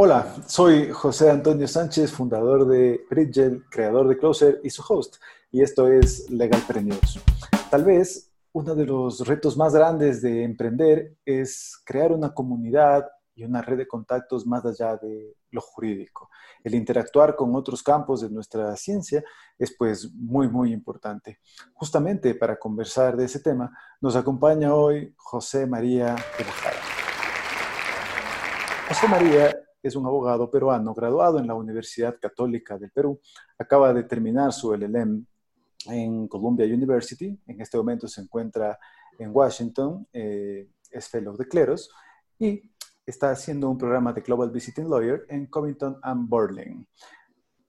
Hola, soy José Antonio Sánchez, fundador de Bridgel, creador de Closer y su host, y esto es Legal Premios. Tal vez uno de los retos más grandes de emprender es crear una comunidad y una red de contactos más allá de lo jurídico. El interactuar con otros campos de nuestra ciencia es pues muy, muy importante. Justamente para conversar de ese tema nos acompaña hoy José María de la Jara. José María es un abogado peruano graduado en la Universidad Católica del Perú. Acaba de terminar su LLM en Columbia University. En este momento se encuentra en Washington, eh, es fellow de cleros y está haciendo un programa de Global Visiting Lawyer en Covington and Burling.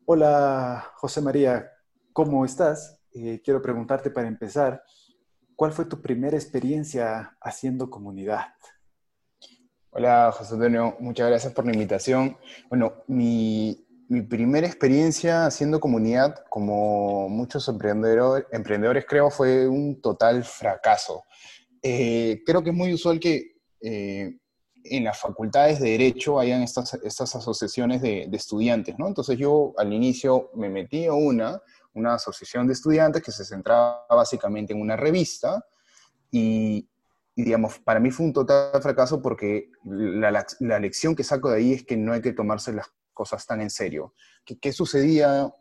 Hola, José María, ¿cómo estás? Eh, quiero preguntarte para empezar, ¿cuál fue tu primera experiencia haciendo comunidad? Hola, José Antonio, muchas gracias por la invitación. Bueno, mi, primera experiencia haciendo comunidad, como muchos emprendedores, emprendedores creo, fue un total fracaso. Eh, creo que es muy usual que eh, en las facultades de Derecho hayan estas, estas asociaciones de, de, estudiantes, ¿no? Entonces yo al inicio me metí a una, una asociación de estudiantes que se centraba básicamente en una revista y, digamos, para mí fue un total fracaso porque la, la, lección que saco de ahí es que no hay que tomarse las cosas tan en serio. ¿Qué, qué sucedía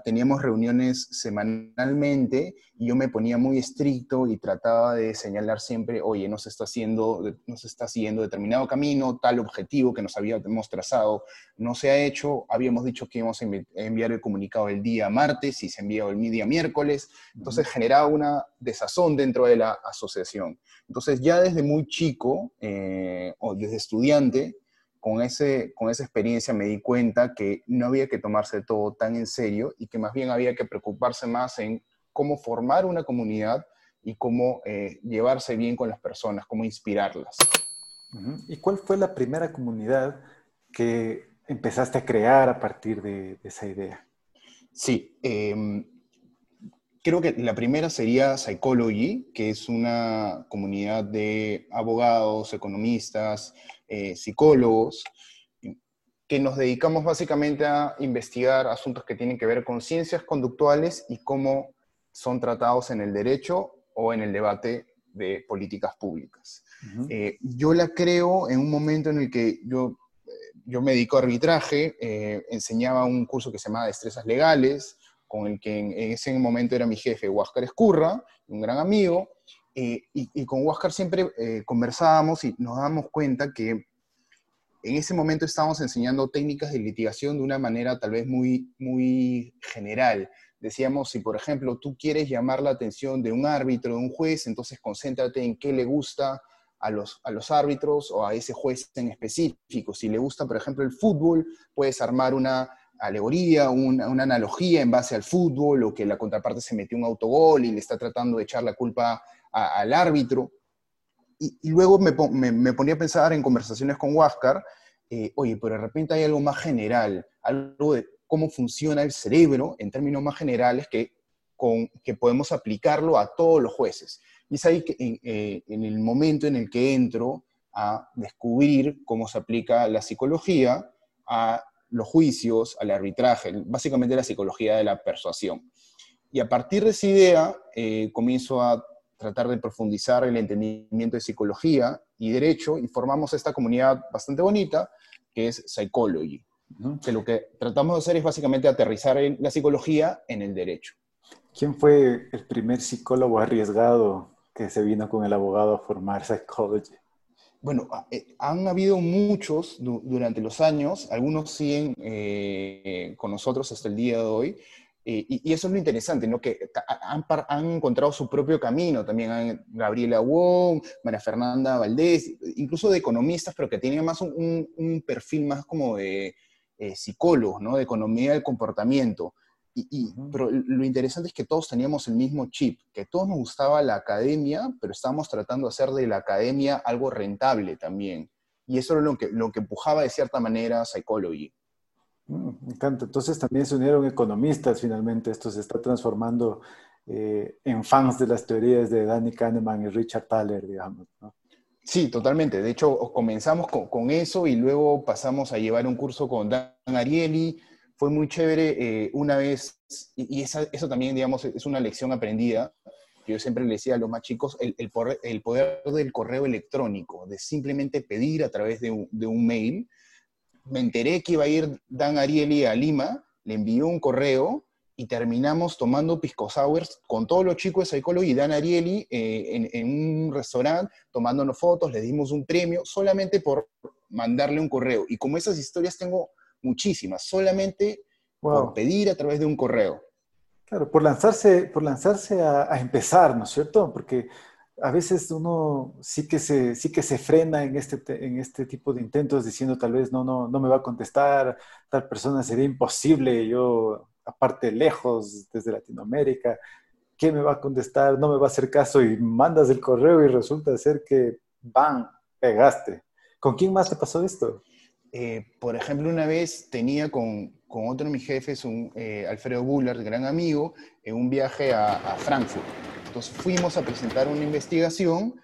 teníamos reuniones semanalmente y yo me ponía muy estricto y trataba de señalar siempre, oye, no se está haciendo, está siguiendo determinado camino, tal objetivo que nos habíamos trazado no se ha hecho, habíamos dicho que íbamos a enviar el comunicado el día martes y se envió el día miércoles, entonces generaba una desazón dentro de la asociación. Entonces ya desde muy chico, eh, o desde estudiante, con, ese, con esa experiencia me di cuenta que no había que tomarse todo tan en serio y que más bien había que preocuparse más en cómo formar una comunidad y cómo eh, llevarse bien con las personas, cómo inspirarlas. ¿Y cuál fue la primera comunidad que empezaste a crear a partir de, esa idea? Sí, em, creo que la primera sería Psychology, que es una comunidad de abogados, economistas, eh, psicólogos, que nos dedicamos básicamente a investigar asuntos que tienen que ver con ciencias conductuales y cómo son tratados en el derecho o en el debate de políticas públicas. Eh, yo la creo en un momento en el que yo, eh, yo me dedico a arbitraje, enseñaba un curso que se llamaba Destrezas Legales, con el que en, ese momento era mi jefe, Huáscar Escurra, un gran amigo, y, y, con Huáscar siempre conversábamos y nos dábamos cuenta que en ese momento estábamos enseñando técnicas de litigación de una manera tal vez muy, muy general. Decíamos, si por ejemplo tú quieres llamar la atención de un árbitro, de un juez, entonces concéntrate en qué le gusta a los, a los árbitros o a ese juez en específico. Si le gusta, por ejemplo, el fútbol, puedes armar una alegoría, una, analogía en base al fútbol, o que la contraparte se metió un autogol y le está tratando de echar la culpa al árbitro y, luego me, ponía a pensar en conversaciones con Huáscar, eh, oye, pero de repente hay algo más general, algo de cómo funciona el cerebro en términos más generales que, con, que podemos aplicarlo a todos los jueces. Y es ahí que eh, en el momento en el que entro a descubrir cómo se aplica la psicología a los juicios, al arbitraje, básicamente la psicología de la persuasión. Y a partir de esa idea eh, comienzo a tratar de profundizar el entendimiento de psicología y derecho y formamos esta comunidad bastante bonita que es Psychology, que lo que tratamos de hacer es básicamente aterrizar la psicología en el derecho. ¿Quién fue el primer psicólogo arriesgado que se vino con el abogado a formar Psychology? Bueno, eh, han habido muchos durante los años, algunos siguen eh, con nosotros hasta el día de hoy, eh, y, eso es lo interesante, ¿no? Que han, encontrado su propio camino. También Gabriela Wong, María Fernanda Valdés, incluso de economistas, pero que tienen más un, perfil más como de psicólogos, ¿no? De economía del comportamiento. Y, Pero lo interesante es que todos teníamos el mismo chip, que todos nos gustaba la academia, pero estábamos tratando de hacer de la academia algo rentable también. Y eso era lo que, lo que empujaba de cierta manera Psychology. Mm, me encanta. Entonces también se unieron economistas finalmente. Esto se está transformando eh, en fans de las teorías de Danny Kahneman y Richard Thaler, digamos. Sí, totalmente. De hecho, comenzamos con, eso y luego pasamos a llevar un curso con Dan Ariely. Fue muy chévere eh, una vez, y, eso también, digamos, es una lección aprendida. Yo siempre le decía a los más chicos el, el, poder, del correo electrónico, de simplemente pedir a través de un, mail. Me enteré que iba a ir Dan Ariely a Lima, le envió un correo y terminamos tomando pisco sours con todos los chicos de Psychology y Dan Ariely eh, en, un restaurante, tomándonos fotos, le dimos un premio solamente por mandarle un correo. Y como esas historias tengo muchísimas, solamente por pedir a través de un correo. Claro, por lanzarse, por lanzarse a, empezar, ¿no es cierto? Porque a veces uno sí que se, sí que se frena en este, en este tipo de intentos diciendo tal vez no, no, no me va a contestar, tal persona sería imposible, yo aparte lejos, desde Latinoamérica, ¿qué me va a contestar? No me va a hacer caso y mandas el correo y resulta ser que, ¡bam!, pegaste. ¿Con quién más te pasó esto? Eh, por ejemplo, una vez tenía con, otro de mis jefes, un, eh, Alfredo Bullard, gran amigo, en un viaje a, Frankfurt. Entonces fuimos a presentar una investigación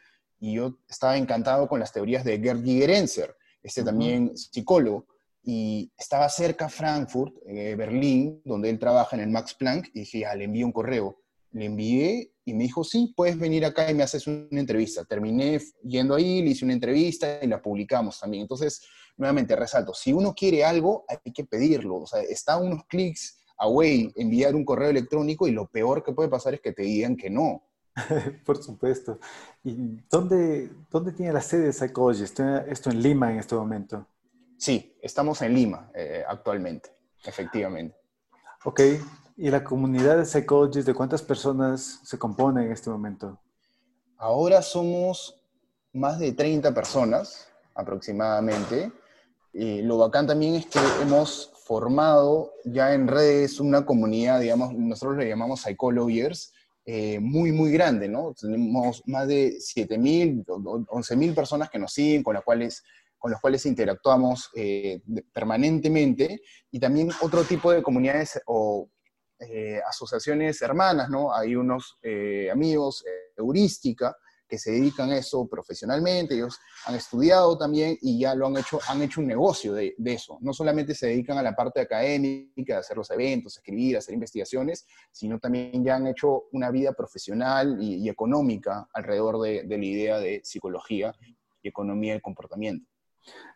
y yo estaba encantado con las teorías de Gerd Gigerenzer, este también psicólogo y estaba cerca Frankfurt, eh, Berlín, donde él trabaja en el Max Planck, y dije, ya, le envío un correo. Le envié y me dijo, sí, puedes venir acá y me haces una entrevista. Terminé yendo ahí, le hice una entrevista y la publicamos también. Entonces, nuevamente resalto, si uno quiere algo, hay que pedirlo. O sea, está unos clics away enviar un correo electrónico y lo peor que puede pasar es que te digan que no. Por supuesto. ¿Y dónde, dónde tiene la sede de Psychology? Esto en Lima en este momento. Sí, estamos en Lima eh, actualmente, efectivamente. Ok, ¿y la comunidad de psychologists de cuántas personas se compone en este momento? Ahora somos más de 30 personas aproximadamente. Y lo bacán también es que hemos formado ya en redes una comunidad, digamos, nosotros le llamamos Psychologiers, eh, muy, muy grande, ¿no? Tenemos más de 7.000, 11.000 personas que nos siguen, con las cuales con cuales interactuamos eh, permanentemente, y también otro tipo de comunidades o eh, asociaciones hermanas, ¿no? Hay unos eh, amigos, Heurística, que se dedican a eso profesionalmente, ellos han estudiado también y ya lo han hecho, han hecho un negocio de, eso. No solamente se dedican a la parte académica, a hacer los eventos, escribir, hacer investigaciones, sino también ya han hecho una vida profesional y, económica alrededor de, de la idea de psicología y economía del comportamiento.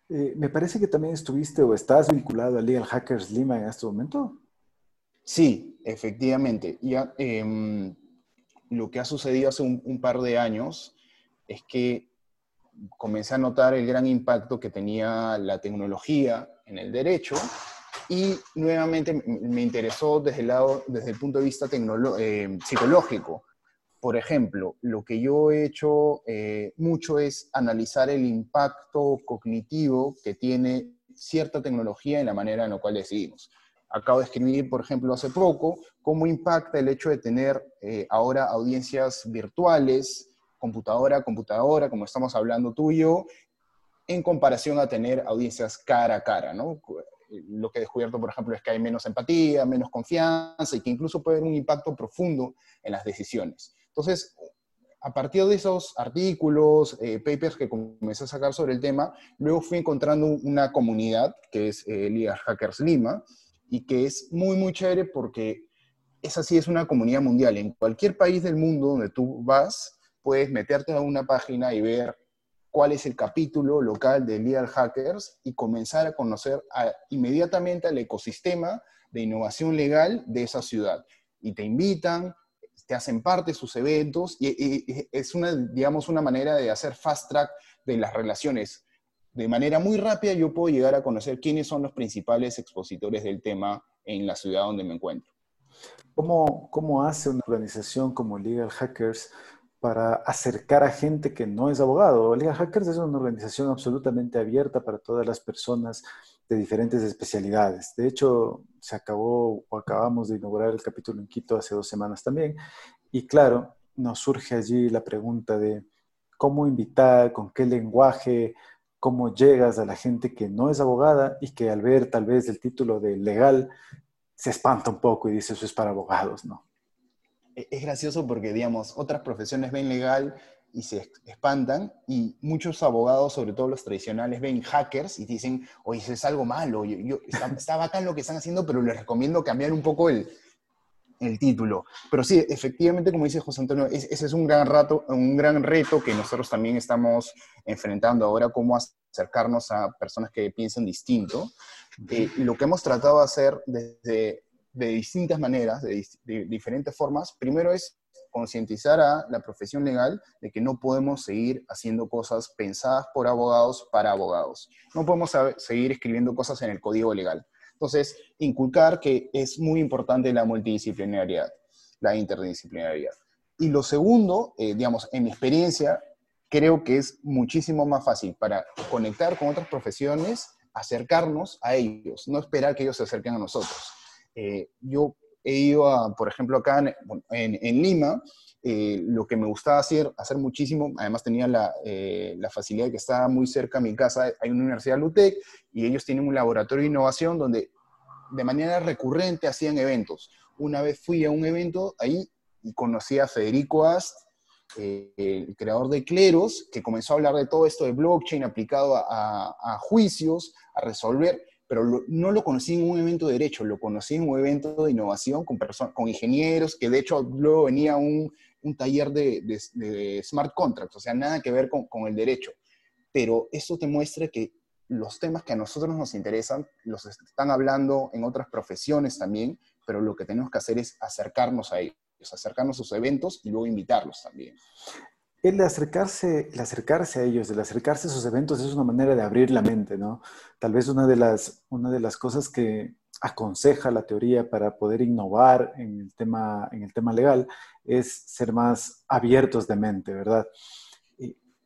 Eh, me parece que también estuviste o estás vinculado a Legal Hackers Lima en este momento. Sí, efectivamente. Ya, em, lo que ha sucedido hace un, par de años es que comencé a notar el gran impacto que tenía la tecnología en el derecho y nuevamente me interesó desde el, lado, desde el punto de vista eh, psicológico por ejemplo, lo que yo he hecho eh, mucho es analizar el impacto cognitivo que tiene cierta tecnología en la manera en la cual decidimos. Acabo de escribir, por ejemplo, hace poco, cómo impacta el hecho de tener eh, ahora audiencias virtuales, computadora a computadora, como estamos hablando tú y yo, en comparación a tener audiencias cara a cara, ¿no? Lo que he descubierto, por ejemplo, es que hay menos empatía, menos confianza y que incluso puede haber un impacto profundo en las decisiones. Entonces, a partir de esos artículos, eh, papers que comencé a sacar sobre el tema, luego fui encontrando una comunidad que es eh, Liga Hackers Lima y que es muy, muy chévere porque esa sí es una comunidad mundial. En cualquier país del mundo donde tú vas, puedes meterte a una página y ver cuál es el capítulo local de Legal Hackers y comenzar a conocer inmediatamente al ecosistema de innovación legal de esa ciudad. Y te invitan, te hacen parte de sus eventos y, es una, digamos, una manera de hacer fast track de las relaciones. De manera muy rápida yo puedo llegar a conocer quiénes son los principales expositores del tema en la ciudad donde me encuentro. ¿Cómo, cómo hace una organización como Legal Hackers para acercar a gente que no es abogado? Legal Hackers es una organización absolutamente abierta para todas las personas de diferentes especialidades. De hecho, se acabó o acabamos de inaugurar el capítulo en Quito hace dos semanas también. Y claro, nos surge allí la pregunta de cómo invitar, con qué lenguaje, cómo llegas a la gente que no es abogada y que al ver tal vez el título de legal se espanta un poco y dice eso es para abogados, ¿no? E-, es gracioso porque, digamos, otras profesiones ven legal y se espantan y muchos abogados, sobre todo los tradicionales, ven hackers y dicen, oye, eso es algo malo, yo, está, está, bacán lo que están haciendo, pero les recomiendo cambiar un poco el, el título. Pero sí, efectivamente, como dice José Antonio, ese es un gran, rato, un gran reto que nosotros también estamos enfrentando ahora, cómo acercarnos a personas que piensan distinto. Eh, y lo que hemos tratado de hacer desde, de distintas maneras, de, de diferentes formas, primero es concientizar a la profesión legal de que no podemos seguir haciendo cosas pensadas por abogados para abogados. No podemos seguir escribiendo cosas en el código legal. Entonces, inculcar que es muy importante la multidisciplinariedad, la interdisciplinariedad. Y lo segundo, eh, digamos, en mi experiencia, creo que es muchísimo más fácil para conectar con otras profesiones, acercarnos a ellos, no esperar que ellos se acerquen a nosotros. Eh, yo he ido, a, por ejemplo, acá en, Lima, eh, lo que me gustaba hacer, hacer muchísimo, además tenía la, eh, la, facilidad de que estaba muy cerca de mi casa, hay una universidad LUTEC y ellos tienen un laboratorio de innovación donde de manera recurrente hacían eventos. Una vez fui a un evento ahí y conocí a Federico Ast, eh, el creador de Cleros, que comenzó a hablar de todo esto de blockchain aplicado a, a juicios, a resolver pero no lo conocí en un evento de derecho, lo conocí en un evento de innovación con, con ingenieros, que de hecho luego venía un, un taller de, de, smart contracts, o sea, nada que ver con, con el derecho. Pero eso te muestra que los temas que a nosotros nos interesan los están hablando en otras profesiones también, pero lo que tenemos que hacer es acercarnos a ellos, acercarnos a sus eventos y luego invitarlos también el acercarse, el acercarse a ellos, el acercarse a esos eventos es una manera de abrir la mente, ¿no? Tal vez una de las, una de las cosas que aconseja la teoría para poder innovar en el tema, en el tema legal es ser más abiertos de mente, ¿verdad?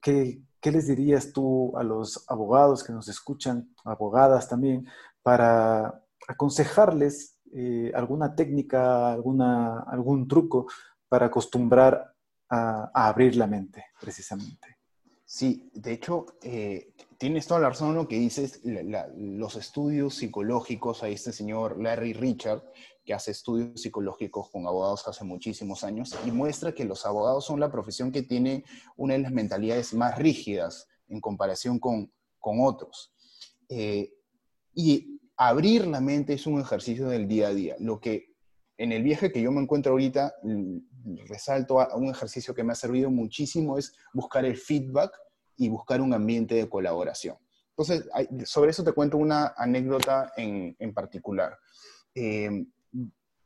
¿Qué, qué les dirías tú a los abogados que nos escuchan, abogadas también, para aconsejarles eh, alguna técnica, alguna, algún truco para acostumbrar a, abrir la mente, precisamente. Sí, de hecho, eh, tienes toda la razón en lo que dices, los estudios psicológicos, a este señor Larry Richard, que hace estudios psicológicos con abogados hace muchísimos años, y muestra que los abogados son la profesión que tiene una de las mentalidades más rígidas en comparación con, con otros. Eh, y abrir la mente es un ejercicio del día a día. Lo que en el viaje que yo me encuentro ahorita, resalto a un ejercicio que me ha servido muchísimo, es buscar el feedback y buscar un ambiente de colaboración. Entonces, sobre eso te cuento una anécdota en, en particular. Eh,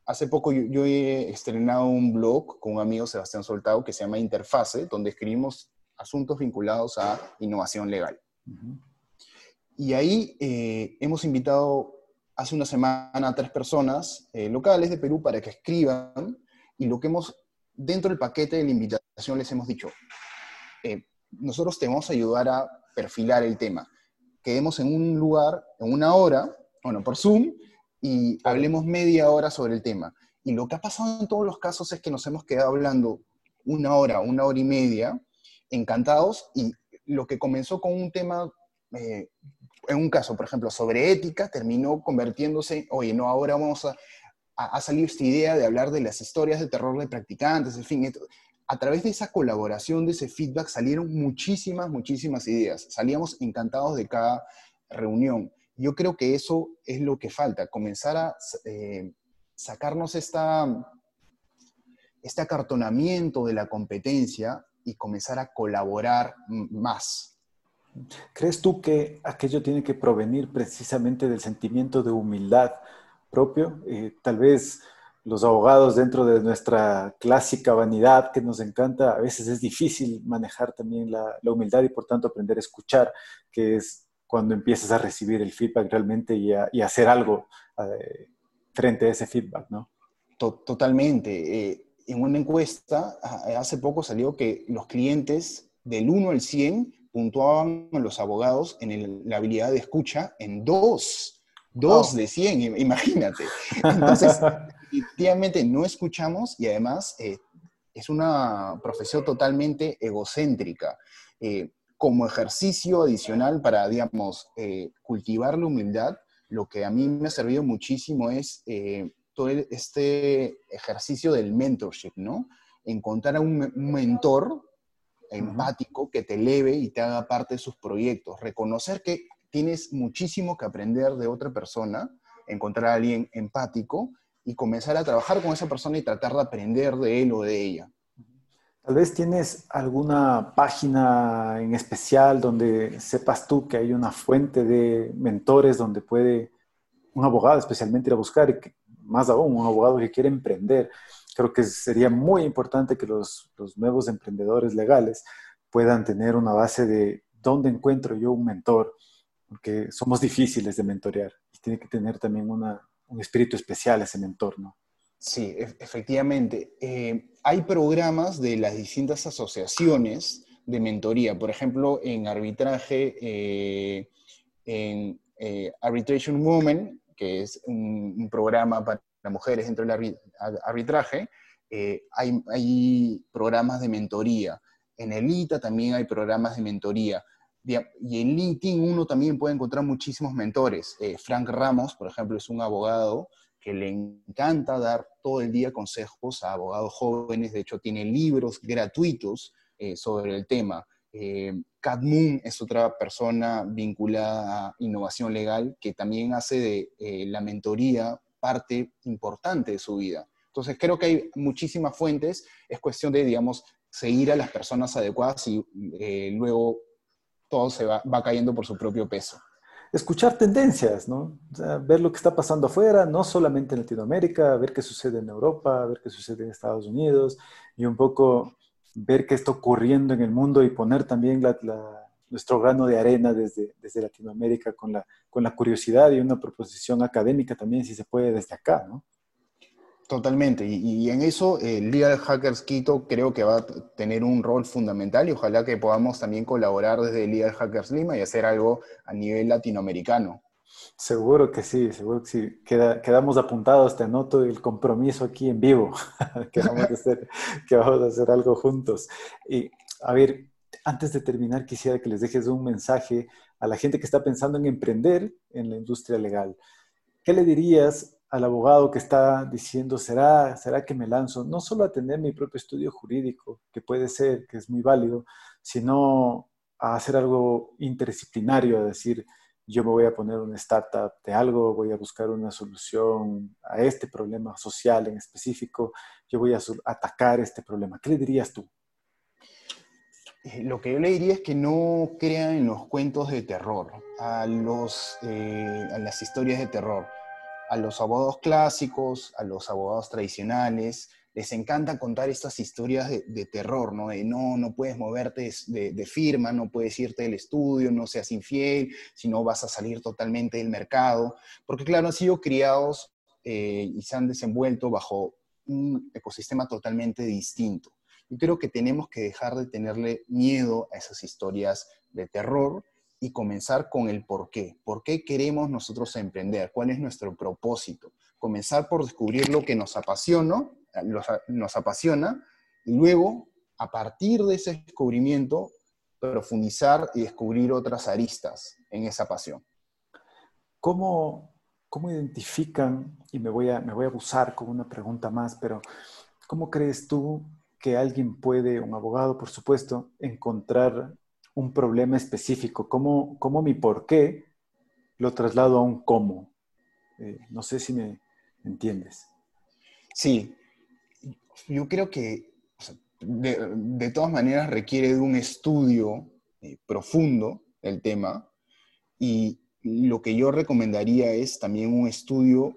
hace poco yo, he estrenado un blog con un amigo, Sebastián Soltado, que se llama Interfase, donde escribimos asuntos vinculados a innovación legal. Y ahí eh, hemos invitado hace una semana a tres personas eh, locales de Perú para que escriban y lo que hemos dentro del paquete de la invitación les hemos dicho, eh, nosotros te vamos a ayudar a perfilar el tema. Quedemos en un lugar, en una hora, bueno, por Zoom, y hablemos media hora sobre el tema. Y lo que ha pasado en todos los casos es que nos hemos quedado hablando una hora, una hora y media, encantados, y lo que comenzó con un tema, eh, en un caso, por ejemplo, sobre ética, terminó convirtiéndose, oye, no, ahora vamos a ha, salido esta idea de hablar de las historias de terror de practicantes, en fin, a través de esa colaboración, de ese feedback, salieron muchísimas, muchísimas ideas. Salíamos encantados de cada reunión. Yo creo que eso es lo que falta, comenzar a eh, sacarnos esta, este acartonamiento de la competencia y comenzar a colaborar más. ¿Crees tú que aquello tiene que provenir precisamente del sentimiento de humildad propio. Eh, tal vez los abogados dentro de nuestra clásica vanidad que nos encanta, a veces es difícil manejar también la, humildad y por tanto aprender a escuchar, que es cuando empiezas a recibir el feedback realmente y a, hacer algo eh, frente a ese feedback, ¿no? Totalmente. Eh, en una encuesta hace poco salió que los clientes del 1 al 100 puntuaban a los abogados en la habilidad de escucha en dos. De 100, imagínate. Entonces, definitivamente no escuchamos y además eh, es una profesión totalmente egocéntrica. Eh, como ejercicio adicional para, digamos, eh, cultivar la humildad, lo que a mí me ha servido muchísimo es todo este ejercicio del mentorship, ¿no? Encontrar a un, mentor empático que te eleve y te haga parte de sus proyectos. Reconocer que tienes muchísimo que aprender de otra persona, encontrar a alguien empático y comenzar a trabajar con esa persona y tratar de aprender de él o de ella. Tal vez tienes alguna página en especial donde sepas tú que hay una fuente de mentores donde puede un abogado especialmente ir a buscar, más aún un abogado que quiere emprender. Creo que sería muy importante que los nuevos emprendedores legales puedan tener una base de dónde encuentro yo un mentor, porque somos difíciles de mentorear y tiene que tener también una, un espíritu especial ese mentor, ¿no? Sí, efectivamente. Eh, hay programas de las distintas asociaciones de mentoría. Por ejemplo, en arbitraje, eh, en eh, Arbitration Women, que es un, programa para mujeres dentro del arbitraje, hay, hay, programas de mentoría. En el ITA también hay programas de mentoría. Y en LinkedIn uno también puede encontrar muchísimos mentores. Frank Ramos, por ejemplo, es un abogado que le encanta dar todo el día consejos a abogados jóvenes, de hecho tiene libros gratuitos eh, sobre el tema. Eh, Kat Moon es otra persona vinculada a innovación legal que también hace de eh, la mentoría parte importante de su vida. Entonces creo que hay muchísimas fuentes, es cuestión de, digamos, seguir a las personas adecuadas y eh, luego todo se va, cayendo por su propio peso escuchar tendencias, ¿no? ver lo que está pasando afuera, no solamente en Latinoamérica, ver qué sucede en Europa, ver qué sucede en Estados Unidos y un poco ver qué está ocurriendo en el mundo y poner también nuestro grano de arena desde, desde Latinoamérica con la, con la curiosidad y una proposición académica también, si se puede, desde acá, ¿no? Totalmente, y, en eso el Legal Hackers Quito creo que va a tener un rol fundamental y ojalá que podamos también colaborar desde Legal Hackers Lima y hacer algo a nivel latinoamericano. Seguro que sí, seguro que sí. quedamos apuntados, te anoto el compromiso aquí en vivo, que, vamos a hacer, que vamos a hacer algo juntos. Y a ver, antes de terminar, quisiera que les dejes un mensaje a la gente que está pensando en emprender en la industria legal. ¿Qué le dirías al abogado que está diciendo, ¿será, ¿será que me lanzo? No solo a tener mi propio estudio jurídico, que puede ser, que es muy válido, sino a hacer algo interdisciplinario, a decir, yo me voy a poner una startup de algo, voy a buscar una solución a este problema social en específico, yo voy a atacar este problema. ¿Qué le dirías tú? Eh, lo que yo le diría es que no crean en los cuentos de terror, a, los, eh, a las historias de terror a los abogados clásicos, a los abogados tradicionales, les encanta contar estas historias de, terror, ¿no? De no, no puedes moverte de, firma, no puedes irte del estudio, no seas infiel, si no vas a salir totalmente del mercado. Porque claro, han sido criados eh, y se han desenvuelto bajo un ecosistema totalmente distinto. Y creo que tenemos que dejar de tenerle miedo a esas historias de terror y comenzar con el por qué. ¿Por qué queremos nosotros emprender? ¿Cuál es nuestro propósito? Comenzar por descubrir lo que nos apasiona, nos apasiona y luego, a partir de ese descubrimiento, profundizar y descubrir otras aristas en esa pasión. ¿Cómo, cómo identifican, y me voy, a, me voy a abusar con una pregunta más, pero ¿cómo crees tú que alguien puede, un abogado por supuesto, encontrar un problema específico, cómo, cómo mi por qué lo traslado a un cómo. Eh, no sé si me entiendes. Sí, yo creo que de, todas maneras requiere de un estudio eh, profundo del tema y lo que yo recomendaría es también un estudio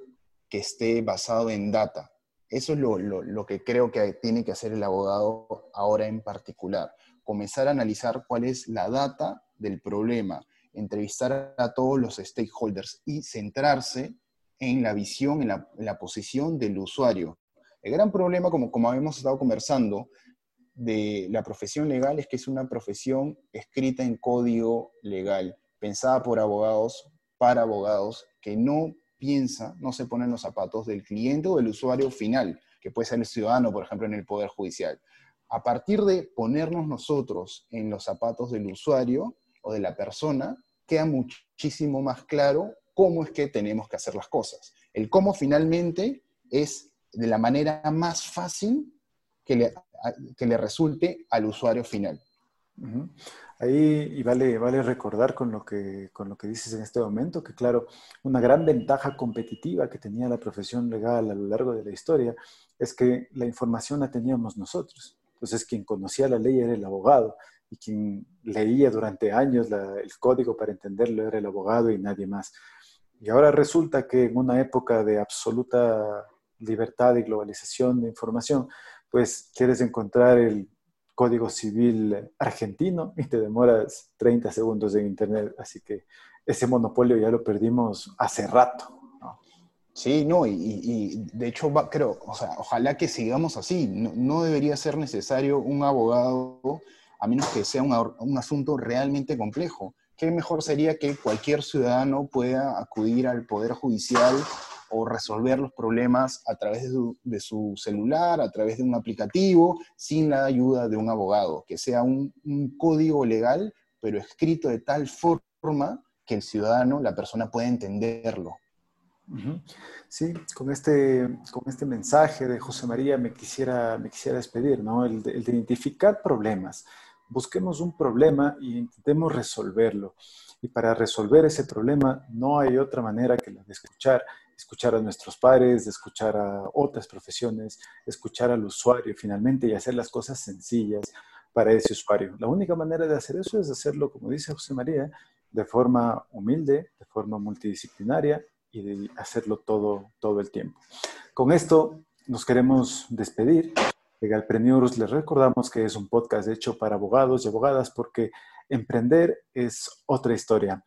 que esté basado en data. Eso es lo, lo que creo que tiene que hacer el abogado ahora en particular comenzar a analizar cuál es la data del problema, entrevistar a todos los stakeholders y centrarse en la visión, en la, posición del usuario. El gran problema, como, como hemos estado conversando, de la profesión legal es que es una profesión escrita en código legal, pensada por abogados, para abogados, que no piensa, no se pone en los zapatos del cliente o del usuario final, que puede ser el ciudadano, por ejemplo, en el Poder Judicial a partir de ponernos nosotros en los zapatos del usuario o de la persona, queda muchísimo más claro cómo es que tenemos que hacer las cosas. El cómo finalmente es de la manera más fácil que le, resulte al usuario final. Ahí y vale, vale recordar con lo, que, con lo que dices en este momento, que claro, una gran ventaja competitiva que tenía la profesión legal a lo largo de la historia es que la información la teníamos nosotros. Entonces, quien conocía la ley era el abogado y quien leía durante años el código para entenderlo era el abogado y nadie más. Y ahora resulta que en una época de absoluta libertad y globalización de información, pues quieres encontrar el código civil argentino y te demoras 30 segundos en internet. Así que ese monopolio ya lo perdimos hace rato. Sí, no, y, de hecho creo, o sea, ojalá que sigamos así. No, debería ser necesario un abogado a menos que sea un, un asunto realmente complejo. ¿Qué mejor sería que cualquier ciudadano pueda acudir al Poder Judicial o resolver los problemas a través de su, celular, a través de un aplicativo, sin la ayuda de un abogado, que sea un, código legal, pero escrito de tal forma que el ciudadano, la persona pueda entenderlo. Sí, con este, con este mensaje de José María me quisiera, me quisiera despedir, ¿no? El de, identificar problemas. Busquemos un problema y intentemos resolverlo. Y para resolver ese problema no hay otra manera que la de escuchar escuchar a nuestros padres, escuchar a otras profesiones, escuchar al usuario finalmente y hacer las cosas sencillas para ese usuario. La única manera de hacer eso es hacerlo, como dice José María, de forma humilde, de forma multidisciplinaria y de hacerlo todo, todo el tiempo. Con esto nos queremos despedir. Legal Premiurus les recordamos que es un podcast hecho para abogados y abogadas porque emprender es otra historia.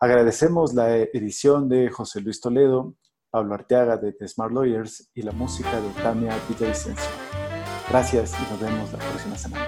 Agradecemos la edición de José Luis Toledo, Pablo Arteaga de The Smart Lawyers y la música de Tamia Villavicencio. Gracias y nos vemos la próxima semana.